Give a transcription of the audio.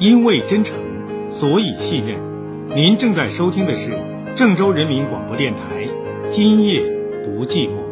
因为真诚所以信任。您正在收听的是郑州人民广播电台今夜不寂寞。